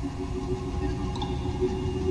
すみません。